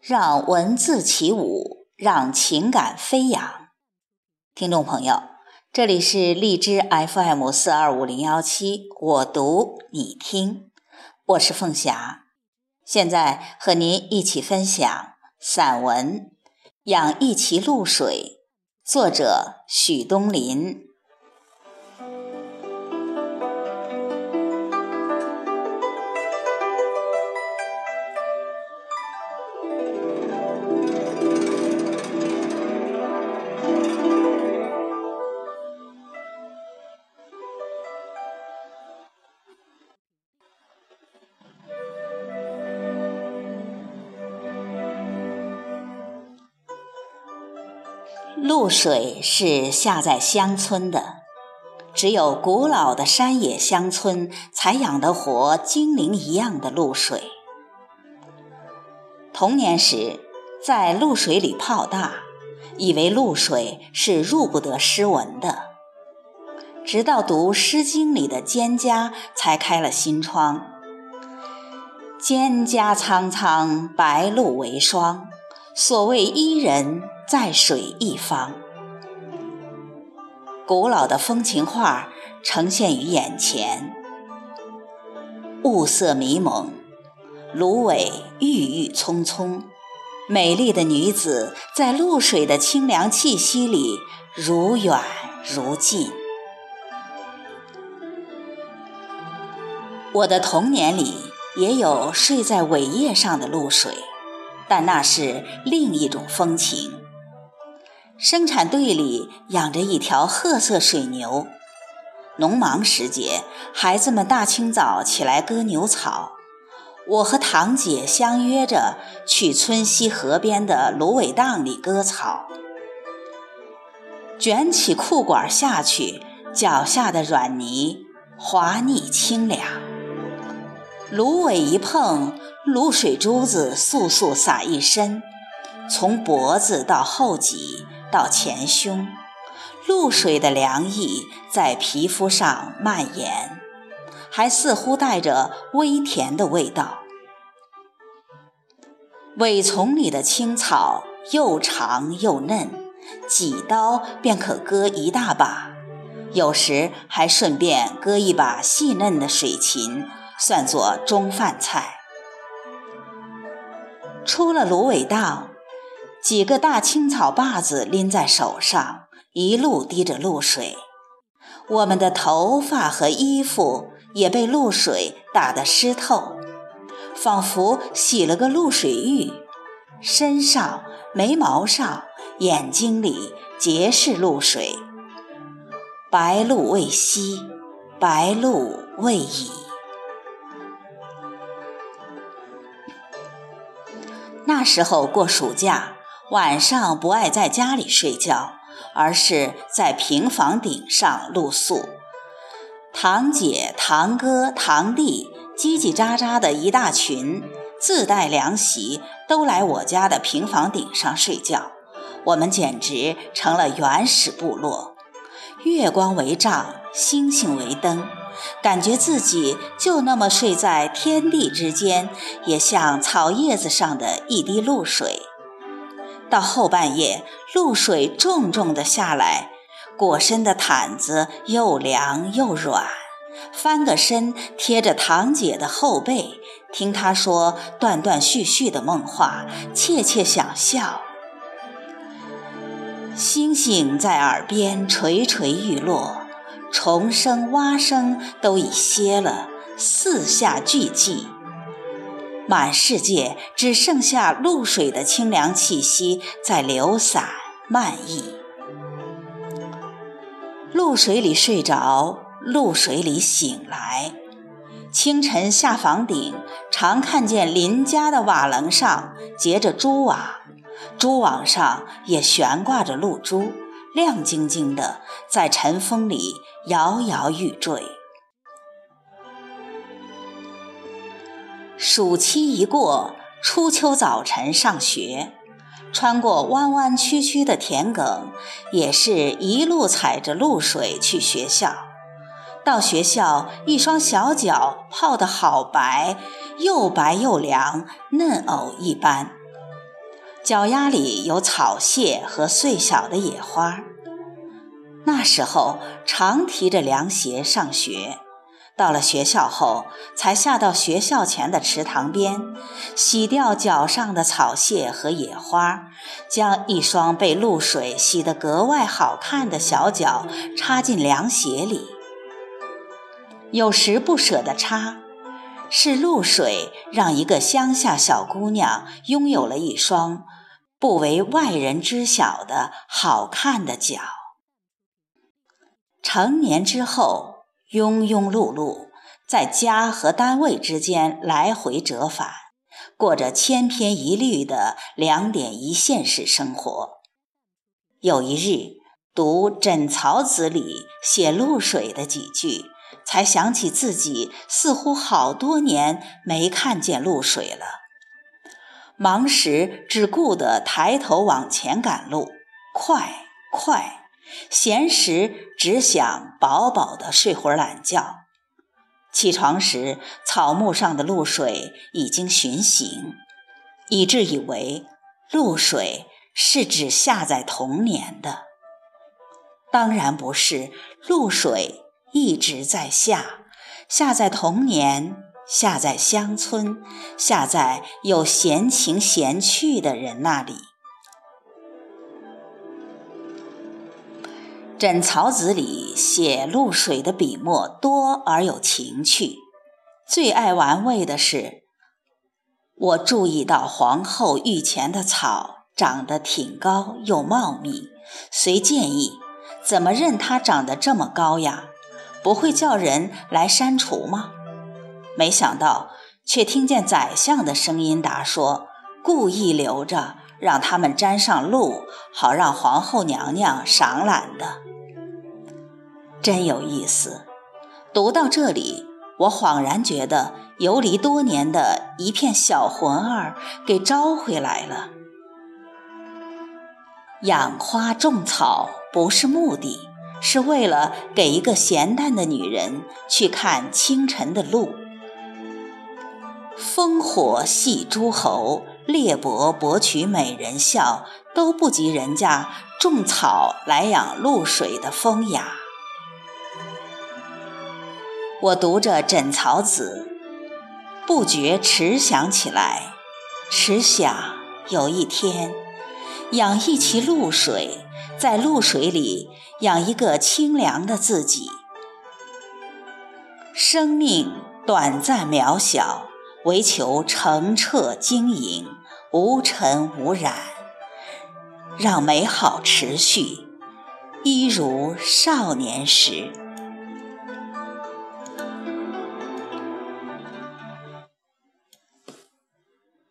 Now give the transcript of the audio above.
让文字起舞，让情感飞扬。听众朋友，这里是荔枝 FM 四二五零幺七，我读你听，我是凤霞，现在和您一起分享散文《养一池露水》，作者许东林。露水是下在乡村的，只有古老的山野乡村才养得活精灵一样的露水。童年时在露水里泡大，以为露水是入不得诗文的，直到读《诗经》里的蒹葭，才开了心窗。蒹葭苍苍，白露为霜。所谓伊人，在水一方。古老的风情画呈现于眼前，雾色迷蒙，芦苇郁郁葱葱，美丽的女子在露水的清凉气息里如远如近。我的童年里也有睡在苇叶上的露水。但那是另一种风情。生产队里养着一条褐色水牛，农忙时节，孩子们大清早起来割牛草，我和堂姐相约着去村西河边的芦苇荡里割草，卷起裤管下去，脚下的软泥滑腻清凉，芦苇一碰。露水珠子簌簌洒一身，从脖子到后脊到前胸，露水的凉意在皮肤上蔓延，还似乎带着微甜的味道。苇丛里的青草又长又嫩，几刀便可割一大把，有时还顺便割一把细嫩的水芹，算作中饭菜。出了芦苇荡，几个大青草把子拎在手上，一路滴着露水。我们的头发和衣服也被露水打得湿透，仿佛洗了个露水浴。身上、眉毛上、眼睛里皆是露水。白露未晞，白露未已。那时候过暑假，晚上不爱在家里睡觉，而是在平房顶上露宿。堂姐、堂哥、堂弟叽叽喳喳的一大群，自带凉席，都来我家的平房顶上睡觉。我们简直成了原始部落，月光为帐，星星为灯。感觉自己就那么睡在天地之间，也像草叶子上的一滴露水。到后半夜，露水重重的下来，裹身的毯子又凉又软，翻个身贴着堂姐的后背，听她说断断续续的梦话，窃窃想笑。星星在耳边垂垂欲落。虫声、蛙声都已歇了，四下俱寂，满世界只剩下露水的清凉气息在流散漫溢。露水里睡着，露水里醒来。清晨下房顶，常看见邻家的瓦楞上结着蛛网，蛛网上也悬挂着露珠。亮晶晶的，在晨风里摇摇欲坠。暑期一过，初秋早晨上学，穿过弯弯曲曲的田埂，也是一路踩着露水去学校。到学校，一双小脚泡得好白，又白又凉，嫩藕一般。脚丫里有草屑和碎小的野花。那时候常提着凉鞋上学，到了学校后，才下到学校前的池塘边，洗掉脚上的草屑和野花，将一双被露水洗得格外好看的小脚插进凉鞋里。有时不舍得插，是露水让一个乡下小姑娘拥有了一双。不为外人知晓的好看的脚。成年之后，庸庸碌碌，在家和单位之间来回折返，过着千篇一律的两点一线式生活。有一日，读《枕草子》里写露水的几句，才想起自己似乎好多年没看见露水了。忙时只顾得抬头往前赶路，快快；闲时只想饱饱的睡会儿懒觉。起床时，草木上的露水已经巡行，以致以为露水是指下在童年的。当然不是，露水一直在下，下在童年。下在乡村，下在有闲情闲趣的人那里。《枕草子》里写露水的笔墨多而有情趣。最爱玩味的是，我注意到皇后御前的草长得挺高又茂密，遂建议：怎么任它长得这么高呀？不会叫人来删除吗？没想到，却听见宰相的声音答说：“故意留着，让他们沾上露，好让皇后娘娘赏览的。”真有意思。读到这里，我恍然觉得游离多年的一片小魂儿给招回来了。养花种草不是目的，是为了给一个闲淡的女人去看清晨的露。烽火戏诸侯，列伯博取美人笑，都不及人家种草来养露水的风雅。我读着《枕草子》，不觉迟想起来，迟想有一天，养一池露水，在露水里养一个清凉的自己。生命短暂渺小。唯求澄澈晶莹，无尘无染，让美好持续，一如少年时。